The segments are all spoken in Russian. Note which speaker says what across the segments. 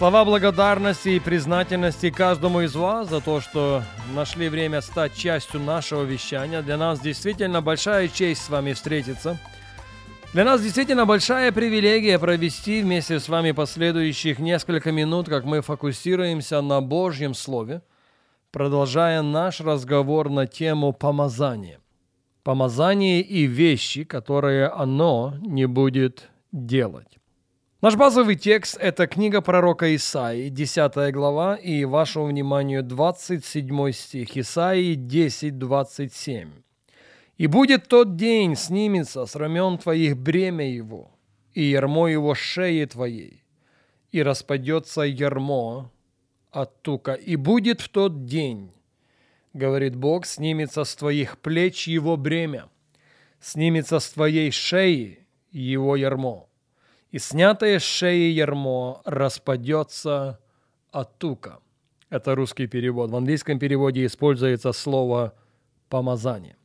Speaker 1: Слова благодарности и признательности каждому из вас за то, что нашли время стать частью нашего вещания. Для нас действительно большая честь с вами встретиться. Для нас действительно большая привилегия провести вместе с вами последующих несколько минут, как мы фокусируемся на Божьем Слове, продолжая наш разговор на тему помазания. Помазание и вещи, которые оно не будет делать. Наш базовый текст – это книга пророка Исаии, 10 глава, и вашему вниманию 27 стих, Исаии 10, 27. «И будет тот день, снимется с рамен твоих бремя его, и ярмо его шеи твоей, и распадется ярмо от тука, и будет в тот день, говорит Бог, снимется с твоих плеч его бремя, снимется с твоей шеи его ярмо» и снятое с шеи ярмо распадется от тука. Это русский перевод. В английском переводе используется слово «помазание».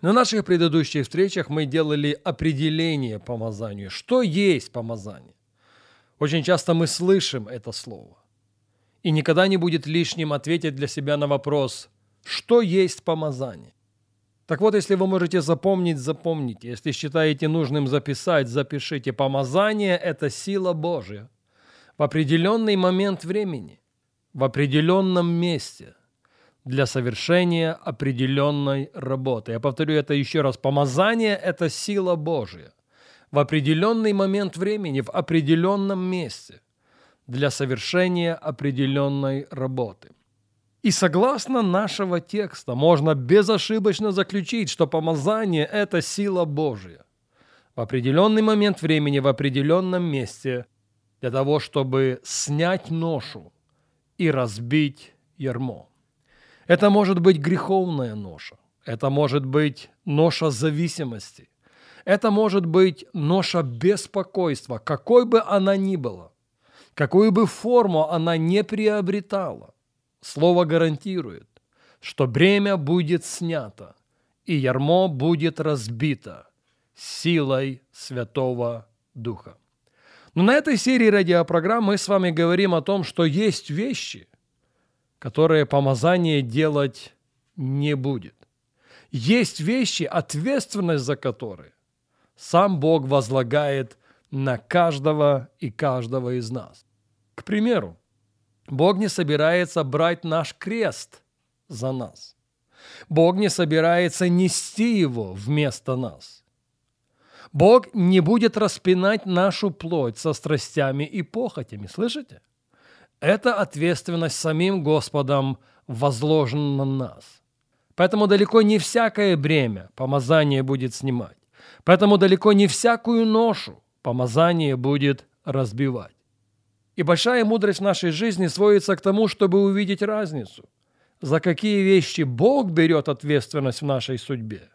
Speaker 1: На наших предыдущих встречах мы делали определение помазанию. Что есть помазание? Очень часто мы слышим это слово. И никогда не будет лишним ответить для себя на вопрос, что есть помазание. Так вот, если вы можете запомнить, запомните. Если считаете нужным записать, запишите. Помазание – это сила Божья в определенный момент времени, в определенном месте для совершения определенной работы. Я повторю это еще раз. Помазание – это сила Божья в определенный момент времени, в определенном месте для совершения определенной работы. И согласно нашего текста можно безошибочно заключить, что помазание – это сила Божья в определенный момент времени, в определенном месте для того, чтобы снять ношу и разбить ярмо. Это может быть греховная ноша, это может быть ноша зависимости, это может быть ноша беспокойства, какой бы она ни была, какую бы форму она не приобретала – Слово гарантирует, что бремя будет снято, и ярмо будет разбито силой Святого Духа. Но на этой серии радиопрограмм мы с вами говорим о том, что есть вещи, которые помазание делать не будет. Есть вещи, ответственность за которые сам Бог возлагает на каждого и каждого из нас. К примеру, Бог не собирается брать наш крест за нас. Бог не собирается нести его вместо нас. Бог не будет распинать нашу плоть со страстями и похотями. Слышите? Это ответственность самим Господом возложена на нас. Поэтому далеко не всякое бремя помазание будет снимать. Поэтому далеко не всякую ношу помазание будет разбивать. И большая мудрость нашей жизни сводится к тому, чтобы увидеть разницу, за какие вещи Бог берет ответственность в нашей судьбе,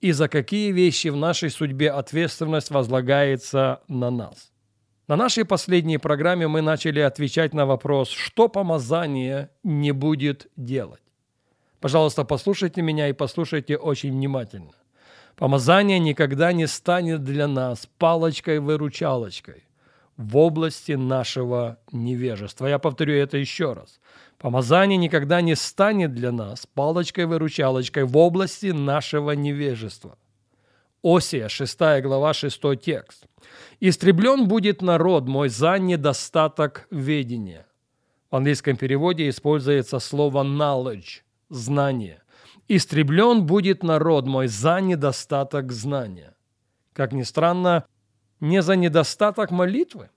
Speaker 1: и за какие вещи в нашей судьбе ответственность возлагается на нас. На нашей последней программе мы начали отвечать на вопрос, что помазание не будет делать. Пожалуйста, послушайте меня и послушайте очень внимательно. Помазание никогда не станет для нас палочкой-выручалочкой в области нашего невежества. Я повторю это еще раз. Помазание никогда не станет для нас палочкой-выручалочкой в области нашего невежества. Осия, 6 глава, 6 текст. «Истреблен будет народ мой за недостаток ведения». В английском переводе используется слово knowledge – знание. «Истреблен будет народ мой за недостаток знания». Как ни странно, не за недостаток молитвы.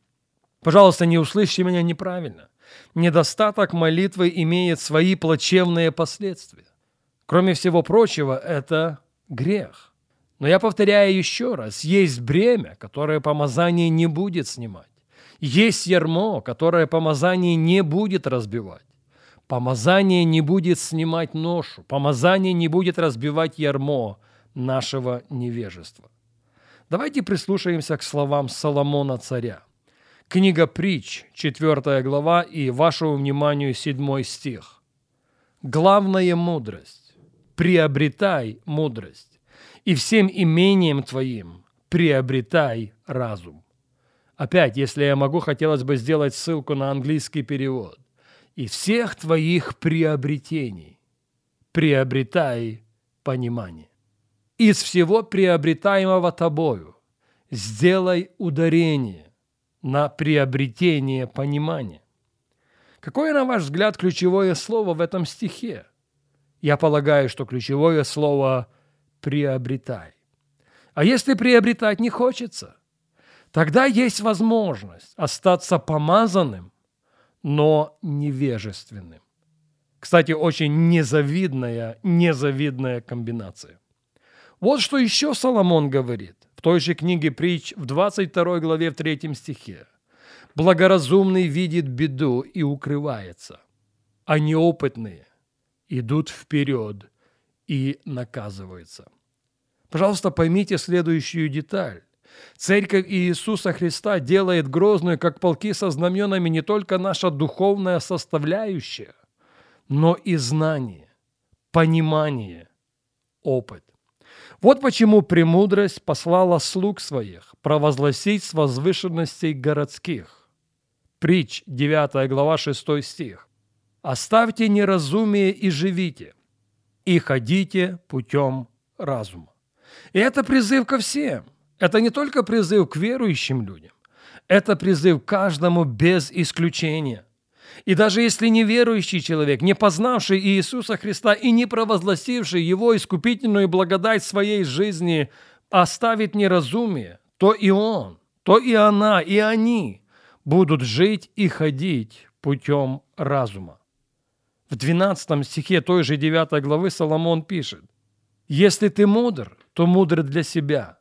Speaker 1: Пожалуйста, не услышьте меня неправильно. Недостаток молитвы имеет свои плачевные последствия. Кроме всего прочего, это грех. Но я повторяю еще раз, есть бремя, которое помазание не будет снимать. Есть ярмо, которое помазание не будет разбивать. Помазание не будет снимать ношу, помазание не будет разбивать ярмо нашего невежества. Давайте прислушаемся к словам Соломона царя. Книга Притч, 4 глава и вашему вниманию 7 стих. Главная мудрость. Приобретай мудрость, и всем имением твоим приобретай разум. Опять, если я могу, хотелось бы сделать ссылку на английский перевод. И всех твоих приобретений приобретай понимание. Из всего приобретаемого тобою сделай ударение на приобретение понимания. Какое, на ваш взгляд, ключевое слово в этом стихе? Я полагаю, что ключевое слово «приобретай». А если приобретать не хочется, тогда есть возможность остаться помазанным, но невежественным. Кстати, очень незавидная, незавидная комбинация. Вот что еще Соломон говорит в той же книге притч в 22 главе в 3 стихе. «Благоразумный видит беду и укрывается, а неопытные идут вперед и наказываются». Пожалуйста, поймите следующую деталь. Церковь Иисуса Христа делает грозную, как полки со знаменами, не только наша духовная составляющая, но и знание, понимание, опыт. Вот почему премудрость послала слуг своих провозгласить с возвышенностей городских. Притч, 9 глава, 6 стих. «Оставьте неразумие и живите, и ходите путем разума». И это призыв ко всем. Это не только призыв к верующим людям. Это призыв каждому без исключения – и даже если неверующий человек, не познавший Иисуса Христа и не провозгласивший Его искупительную благодать своей жизни, оставит неразумие, то и он, то и она, и они будут жить и ходить путем разума. В 12 стихе той же 9 главы Соломон пишет, «Если ты мудр, то мудр для себя,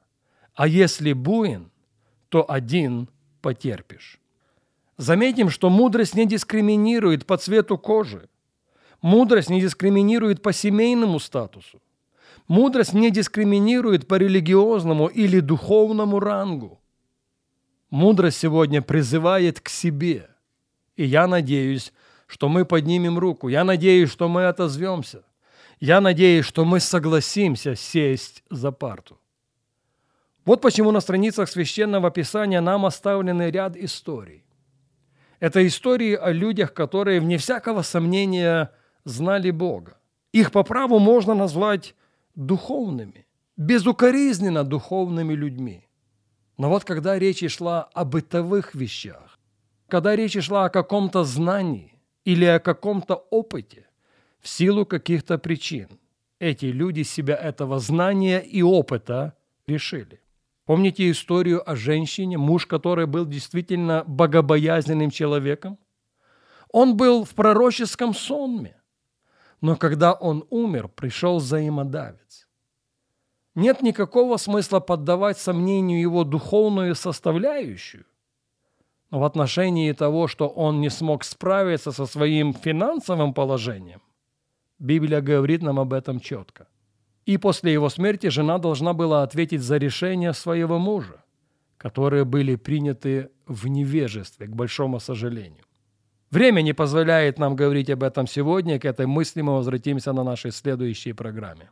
Speaker 1: а если буин, то один потерпишь». Заметим, что мудрость не дискриминирует по цвету кожи. Мудрость не дискриминирует по семейному статусу. Мудрость не дискриминирует по религиозному или духовному рангу. Мудрость сегодня призывает к себе. И я надеюсь, что мы поднимем руку. Я надеюсь, что мы отозвемся. Я надеюсь, что мы согласимся сесть за парту. Вот почему на страницах Священного Писания нам оставлены ряд историй. Это истории о людях, которые, вне всякого сомнения, знали Бога. Их по праву можно назвать духовными, безукоризненно духовными людьми. Но вот когда речь шла о бытовых вещах, когда речь шла о каком-то знании или о каком-то опыте, в силу каких-то причин, эти люди себя этого знания и опыта решили. Помните историю о женщине, муж которой был действительно богобоязненным человеком? Он был в пророческом сонме, но когда он умер, пришел взаимодавец. Нет никакого смысла поддавать сомнению его духовную составляющую, но в отношении того, что он не смог справиться со своим финансовым положением, Библия говорит нам об этом четко – и после его смерти жена должна была ответить за решения своего мужа, которые были приняты в невежестве, к большому сожалению. Время не позволяет нам говорить об этом сегодня, к этой мысли мы возвратимся на нашей следующей программе.